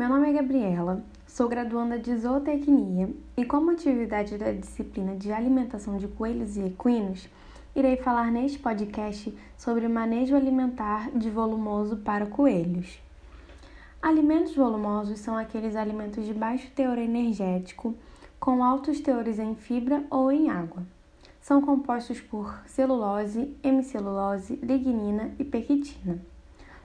Meu nome é Gabriela, sou graduanda de zootecnia e, como atividade da disciplina de alimentação de coelhos e equinos, irei falar neste podcast sobre manejo alimentar de volumoso para coelhos. Alimentos volumosos são aqueles alimentos de baixo teor energético, com altos teores em fibra ou em água. São compostos por celulose, hemicelulose, lignina e pectina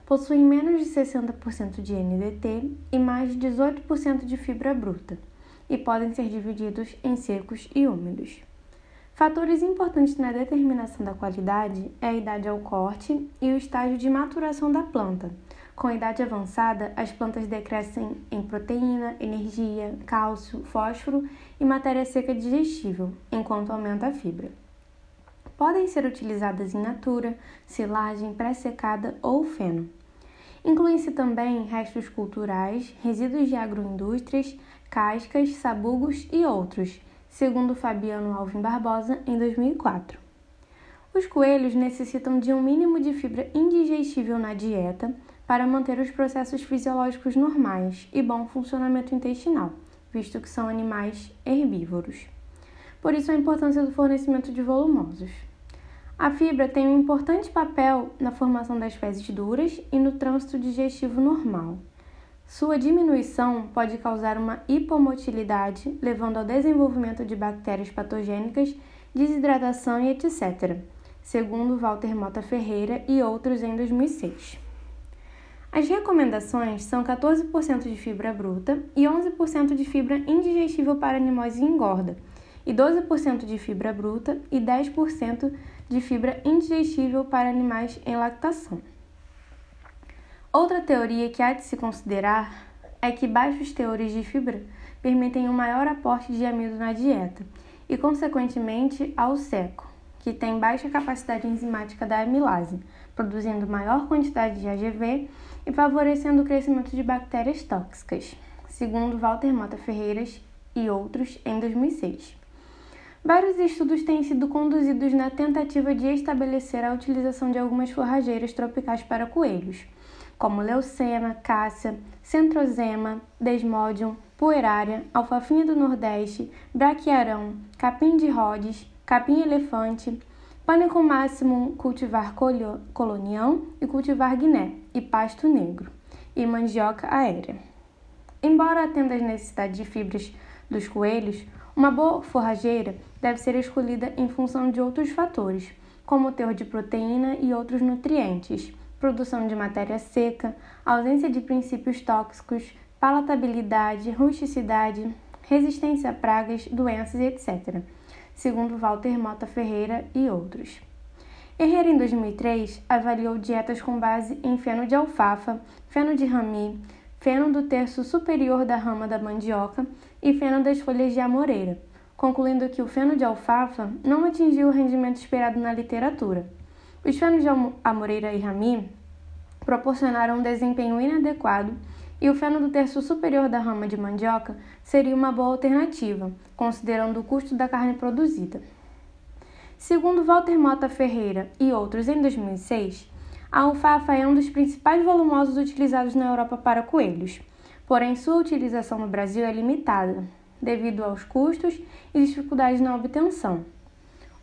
possuem menos de 60% de NDT e mais de 18% de fibra bruta, e podem ser divididos em secos e úmidos. Fatores importantes na determinação da qualidade é a idade ao corte e o estágio de maturação da planta. Com a idade avançada, as plantas decrescem em proteína, energia, cálcio, fósforo e matéria seca digestível, enquanto aumenta a fibra. Podem ser utilizadas em natura, silagem pré-secada ou feno. Incluem-se também restos culturais, resíduos de agroindústrias, cascas, sabugos e outros, segundo Fabiano Alvim Barbosa, em 2004. Os coelhos necessitam de um mínimo de fibra indigestível na dieta para manter os processos fisiológicos normais e bom funcionamento intestinal, visto que são animais herbívoros. Por isso, a importância do fornecimento de volumosos. A fibra tem um importante papel na formação das fezes duras e no trânsito digestivo normal. Sua diminuição pode causar uma hipomotilidade, levando ao desenvolvimento de bactérias patogênicas, desidratação e etc., segundo Walter Mota Ferreira e outros em 2006. As recomendações são 14% de fibra bruta e 11% de fibra indigestível para animais em engorda e 12% de fibra bruta e 10% de fibra indigestível para animais em lactação. Outra teoria que há de se considerar é que baixos teores de fibra permitem um maior aporte de amido na dieta e, consequentemente, ao seco, que tem baixa capacidade enzimática da amilase, produzindo maior quantidade de AGV e favorecendo o crescimento de bactérias tóxicas, segundo Walter Mota Ferreiras e outros em 2006. Vários estudos têm sido conduzidos na tentativa de estabelecer a utilização de algumas forrageiras tropicais para coelhos, como leucema, cássia, centrosema, desmodium, puerária, alfafinha do nordeste, braquiarão, capim de Rhodes, capim-elefante, pânico máximo cultivar colonião e cultivar guiné e pasto negro, e mandioca aérea. Embora atenda às necessidades de fibras dos coelhos, uma boa forrageira deve ser escolhida em função de outros fatores, como o teor de proteína e outros nutrientes, produção de matéria seca, ausência de princípios tóxicos, palatabilidade, rusticidade, resistência a pragas, doenças, etc., segundo Walter Mota Ferreira e outros. Herrera, em 2003, avaliou dietas com base em feno de alfafa, feno de rami, feno do terço superior da rama da mandioca e feno das folhas de amoreira, concluindo que o feno de alfafa não atingiu o rendimento esperado na literatura. Os fenos de amoreira e rami proporcionaram um desempenho inadequado e o feno do terço superior da rama de mandioca seria uma boa alternativa, considerando o custo da carne produzida. Segundo Walter Mota Ferreira e outros em 2006, a alfafa é um dos principais volumosos utilizados na Europa para coelhos, porém sua utilização no Brasil é limitada, devido aos custos e dificuldades na obtenção.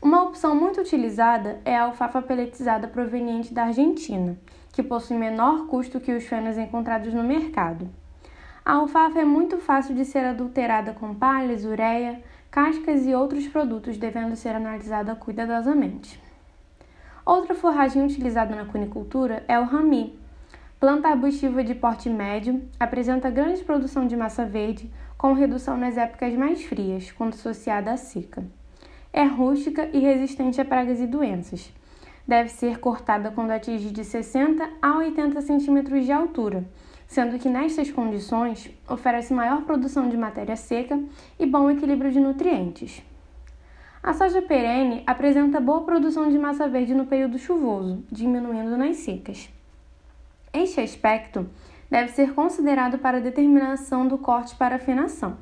Uma opção muito utilizada é a alfafa peletizada proveniente da Argentina, que possui menor custo que os fenos encontrados no mercado. A alfafa é muito fácil de ser adulterada com palhas, ureia, cascas e outros produtos, devendo ser analisada cuidadosamente. Outra forragem utilizada na cunicultura é o rami. Planta arbustiva de porte médio, apresenta grande produção de massa verde, com redução nas épocas mais frias, quando associada à seca. É rústica e resistente a pragas e doenças. Deve ser cortada quando atingir de 60 a 80 centímetros de altura, sendo que nestas condições oferece maior produção de matéria seca e bom equilíbrio de nutrientes. A soja perene apresenta boa produção de massa verde no período chuvoso, diminuindo nas secas. Este aspecto deve ser considerado para a determinação do corte para afinação.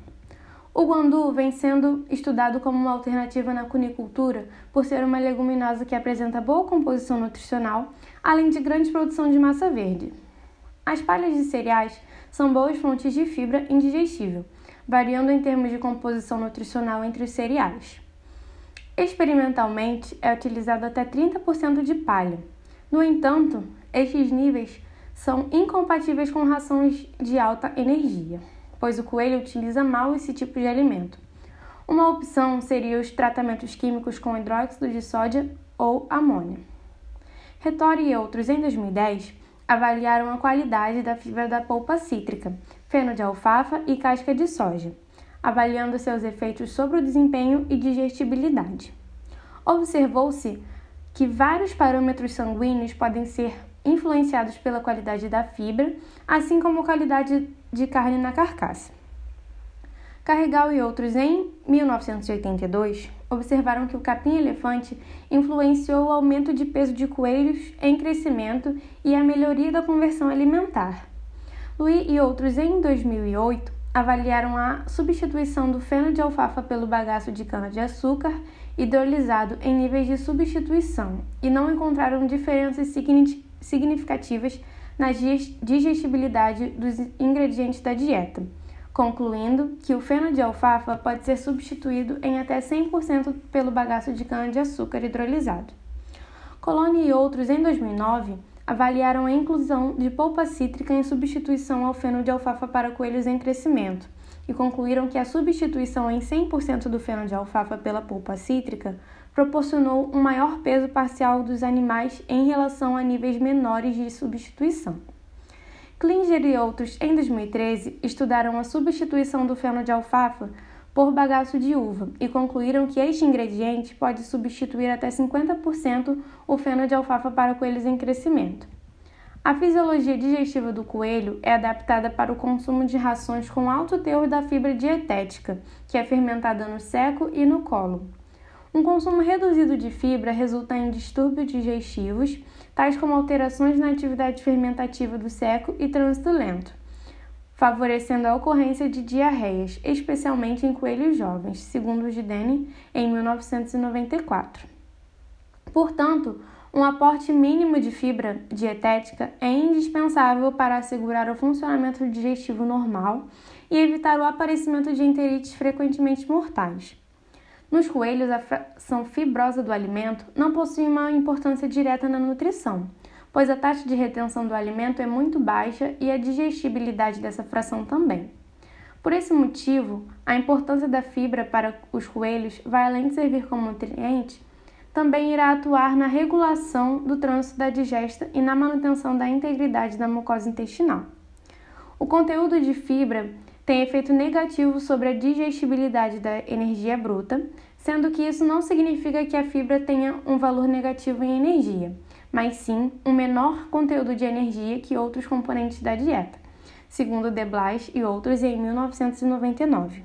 O guandu vem sendo estudado como uma alternativa na cunicultura por ser uma leguminosa que apresenta boa composição nutricional, além de grande produção de massa verde. As palhas de cereais são boas fontes de fibra indigestível, variando em termos de composição nutricional entre os cereais. Experimentalmente, é utilizado até 30% de palha. No entanto, estes níveis são incompatíveis com rações de alta energia, pois o coelho utiliza mal esse tipo de alimento. Uma opção seria os tratamentos químicos com hidróxido de sódio ou amônia. Retori e outros, em 2010, avaliaram a qualidade da fibra da polpa cítrica, feno de alfafa e casca de soja, avaliando seus efeitos sobre o desempenho e digestibilidade. Observou-se que vários parâmetros sanguíneos podem ser influenciados pela qualidade da fibra, assim como a qualidade de carne na carcaça. Carregal e outros, em 1982, observaram que o capim-elefante influenciou o aumento de peso de coelhos em crescimento e a melhoria da conversão alimentar. Louis e outros, em 2008, avaliaram a substituição do feno de alfafa pelo bagaço de cana-de-açúcar hidrolisado em níveis de substituição e não encontraram diferenças significativas na digestibilidade dos ingredientes da dieta, concluindo que o feno de alfafa pode ser substituído em até 100% pelo bagaço de cana-de-açúcar hidrolisado. Coloni e outros, em 2009, avaliaram a inclusão de polpa cítrica em substituição ao feno de alfafa para coelhos em crescimento e concluíram que a substituição em 100% do feno de alfafa pela polpa cítrica proporcionou um maior peso parcial dos animais em relação a níveis menores de substituição. Klinger e outros, em 2013, estudaram a substituição do feno de alfafa por bagaço de uva e concluíram que este ingrediente pode substituir até 50% o feno de alfafa para coelhos em crescimento. A fisiologia digestiva do coelho é adaptada para o consumo de rações com alto teor da fibra dietética, que é fermentada no seco e no colo. Um consumo reduzido de fibra resulta em distúrbios digestivos, tais como alterações na atividade fermentativa do seco e trânsito lento favorecendo a ocorrência de diarreias, especialmente em coelhos jovens, segundo Gidene em 1994. Portanto, um aporte mínimo de fibra dietética é indispensável para assegurar o funcionamento digestivo normal e evitar o aparecimento de enterites frequentemente mortais. Nos coelhos, a fração fibrosa do alimento não possui uma importância direta na nutrição, pois a taxa de retenção do alimento é muito baixa e a digestibilidade dessa fração também. Por esse motivo, a importância da fibra para os coelhos vai além de servir como nutriente, também irá atuar na regulação do trânsito da digesta e na manutenção da integridade da mucosa intestinal. O conteúdo de fibra tem efeito negativo sobre a digestibilidade da energia bruta, sendo que isso não significa que a fibra tenha um valor negativo em energia mas sim um menor conteúdo de energia que outros componentes da dieta, segundo Deblas e outros em 1999.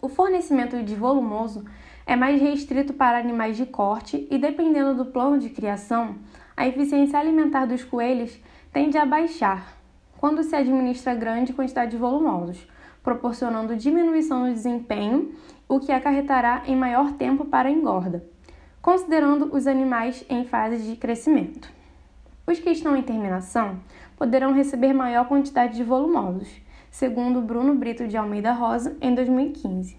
O fornecimento de volumoso é mais restrito para animais de corte e, dependendo do plano de criação, a eficiência alimentar dos coelhos tende a baixar quando se administra grande quantidade de volumosos, proporcionando diminuição no desempenho, o que acarretará em maior tempo para a engorda considerando os animais em fase de crescimento. Os que estão em terminação poderão receber maior quantidade de volumosos, segundo Bruno Brito de Almeida Rosa, em 2015.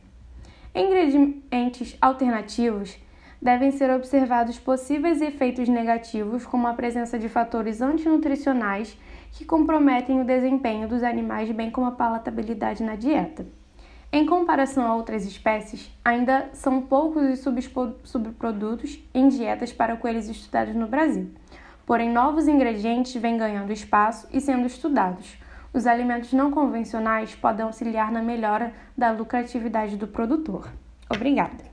Em ingredientes alternativos, devem ser observados possíveis efeitos negativos, como a presença de fatores antinutricionais que comprometem o desempenho dos animais, bem como a palatabilidade na dieta. Em comparação a outras espécies, ainda são poucos os subprodutos em dietas para coelhos estudados no Brasil. Porém, novos ingredientes vêm ganhando espaço e sendo estudados. Os alimentos não convencionais podem auxiliar na melhora da lucratividade do produtor. Obrigada!